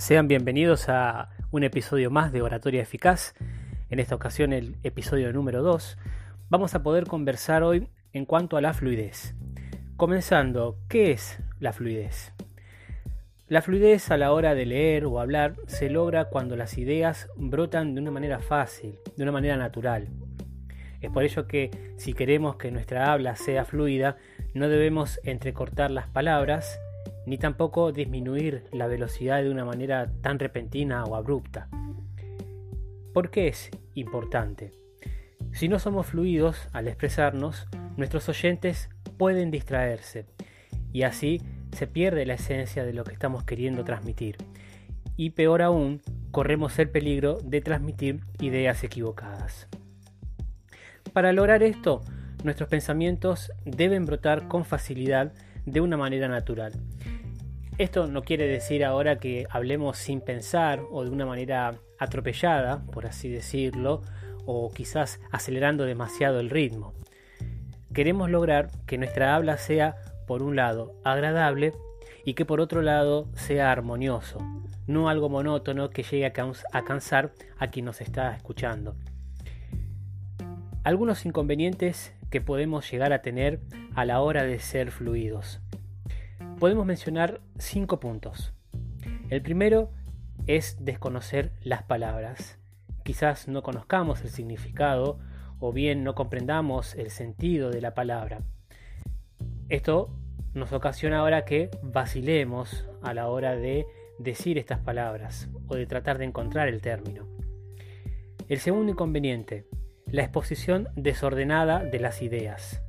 Sean bienvenidos a un episodio más de Oratoria Eficaz. En esta ocasión el episodio número 2. Vamos a poder conversar hoy en cuanto a la fluidez. Comenzando, ¿qué es la fluidez? La fluidez a la hora de leer o hablar se logra cuando las ideas brotan de una manera fácil, de una manera natural. Es por ello que si queremos que nuestra habla sea fluida, no debemos entrecortar las palabras, ni tampoco disminuir la velocidad de una manera tan repentina o abrupta. ¿Por qué es importante? Si no somos fluidos al expresarnos, nuestros oyentes pueden distraerse y así se pierde la esencia de lo que estamos queriendo transmitir. Y peor aún, corremos el peligro de transmitir ideas equivocadas. Para lograr esto, nuestros pensamientos deben brotar con facilidad de una manera natural. Esto no quiere decir ahora que hablemos sin pensar o de una manera atropellada, por así decirlo, o quizás acelerando demasiado el ritmo. Queremos lograr que nuestra habla sea, por un lado, agradable y que por otro lado sea armonioso, no algo monótono que llegue a cansar a quien nos está escuchando. Algunos inconvenientes que podemos llegar a tener a la hora de ser fluidos. Podemos mencionar cinco puntos. El primero es desconocer las palabras. Quizás no conozcamos el significado o bien no comprendamos el sentido de la palabra. Esto nos ocasiona ahora que vacilemos a la hora de decir estas palabras o de tratar de encontrar el término. El segundo inconveniente, la exposición desordenada de las ideas.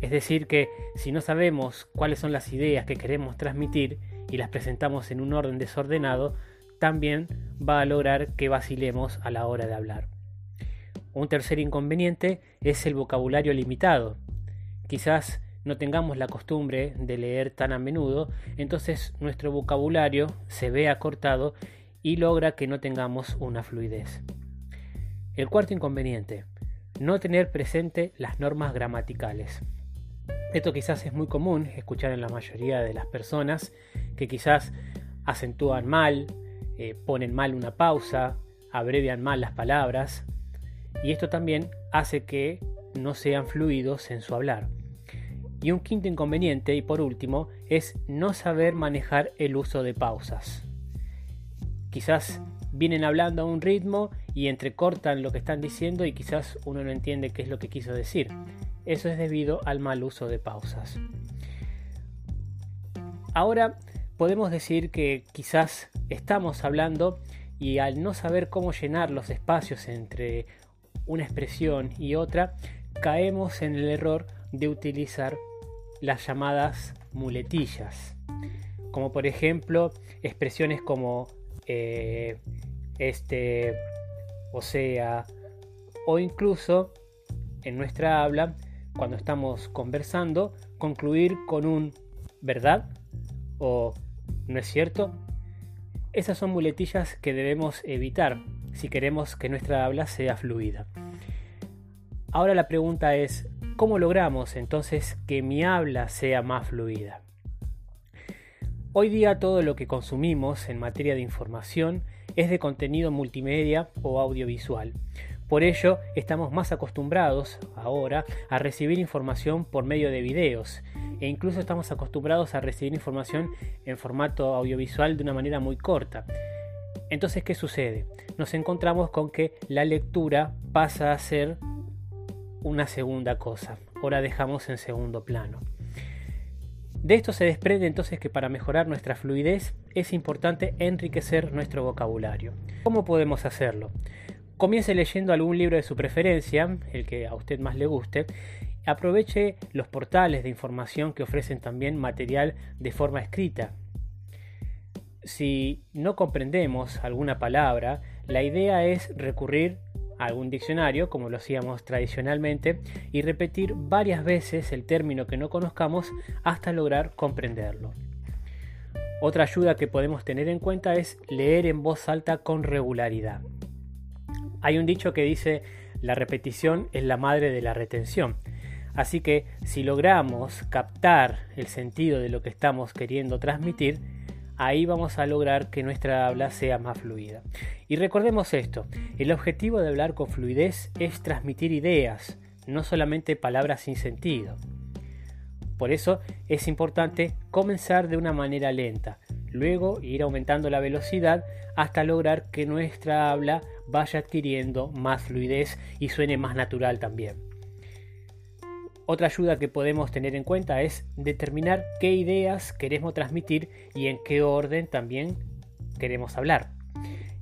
Es decir, que si no sabemos cuáles son las ideas que queremos transmitir y las presentamos en un orden desordenado, también va a lograr que vacilemos a la hora de hablar. Un tercer inconveniente es el vocabulario limitado. Quizás no tengamos la costumbre de leer tan a menudo, entonces nuestro vocabulario se ve acortado y logra que no tengamos una fluidez. El cuarto inconveniente, no tener presente las normas gramaticales. Esto quizás es muy común escuchar en la mayoría de las personas que quizás acentúan mal, eh, ponen mal una pausa, abrevian mal las palabras y esto también hace que no sean fluidos en su hablar. Y un quinto inconveniente, y por último, es no saber manejar el uso de pausas. Quizás vienen hablando a un ritmo y entrecortan lo que están diciendo y quizás uno no entiende qué es lo que quiso decir. Eso es debido al mal uso de pausas. Ahora podemos decir que quizás estamos hablando y al no saber cómo llenar los espacios entre una expresión y otra, caemos en el error de utilizar las llamadas muletillas, como por ejemplo expresiones como eh, este, o sea, o incluso en nuestra habla, cuando estamos conversando, concluir con un ¿verdad? o ¿no es cierto? Esas son muletillas que debemos evitar si queremos que nuestra habla sea fluida. Ahora la pregunta es, ¿cómo logramos entonces que mi habla sea más fluida? Hoy día todo lo que consumimos en materia de información es de contenido multimedia o audiovisual. Por ello, estamos más acostumbrados ahora a recibir información por medio de videos e incluso estamos acostumbrados a recibir información en formato audiovisual de una manera muy corta. Entonces, ¿qué sucede? Nos encontramos con que la lectura pasa a ser una segunda cosa, ahora dejamos en segundo plano. De esto se desprende entonces que para mejorar nuestra fluidez es importante enriquecer nuestro vocabulario. ¿Cómo podemos hacerlo? Comience leyendo algún libro de su preferencia, el que a usted más le guste. Aproveche los portales de información que ofrecen también material de forma escrita. Si no comprendemos alguna palabra, la idea es recurrir algún diccionario, como lo hacíamos tradicionalmente, y repetir varias veces el término que no conozcamos hasta lograr comprenderlo. Otra ayuda que podemos tener en cuenta es leer en voz alta con regularidad. Hay un dicho que dice la repetición es la madre de la retención. Así que si logramos captar el sentido de lo que estamos queriendo transmitir, ahí vamos a lograr que nuestra habla sea más fluida. Y recordemos esto, el objetivo de hablar con fluidez es transmitir ideas, no solamente palabras sin sentido. Por eso es importante comenzar de una manera lenta, luego ir aumentando la velocidad hasta lograr que nuestra habla vaya adquiriendo más fluidez y suene más natural también. Otra ayuda que podemos tener en cuenta es determinar qué ideas queremos transmitir y en qué orden también queremos hablar.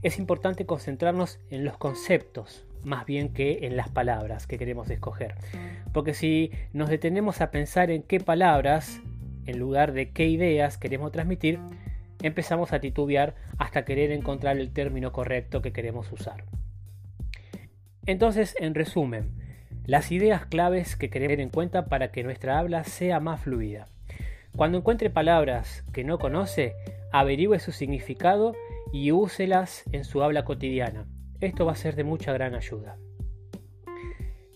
Es importante concentrarnos en los conceptos más bien que en las palabras que queremos escoger. Porque si nos detenemos a pensar en qué palabras, en lugar de qué ideas queremos transmitir, empezamos a titubear hasta querer encontrar el término correcto que queremos usar. Entonces, en resumen, las ideas claves que queremos tener en cuenta para que nuestra habla sea más fluida. Cuando encuentre palabras que no conoce, averigüe su significado y úselas en su habla cotidiana. Esto va a ser de mucha gran ayuda.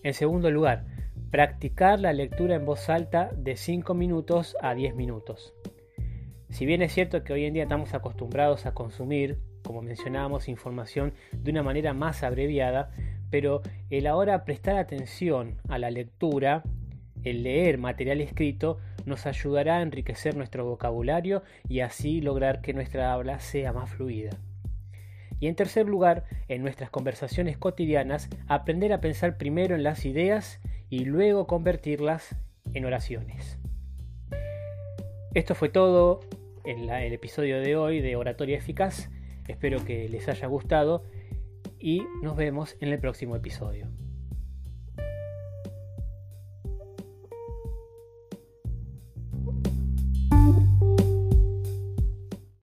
En segundo lugar, practicar la lectura en voz alta de 5 minutos a 10 minutos. Si bien es cierto que hoy en día estamos acostumbrados a consumir, como mencionábamos, información de una manera más abreviada, pero el ahora prestar atención a la lectura, el leer material escrito, nos ayudará a enriquecer nuestro vocabulario y así lograr que nuestra habla sea más fluida. Y en tercer lugar, en nuestras conversaciones cotidianas, aprender a pensar primero en las ideas y luego convertirlas en oraciones. Esto fue todo en el episodio de hoy de Oratoria Eficaz. Espero que les haya gustado y nos vemos en el próximo episodio.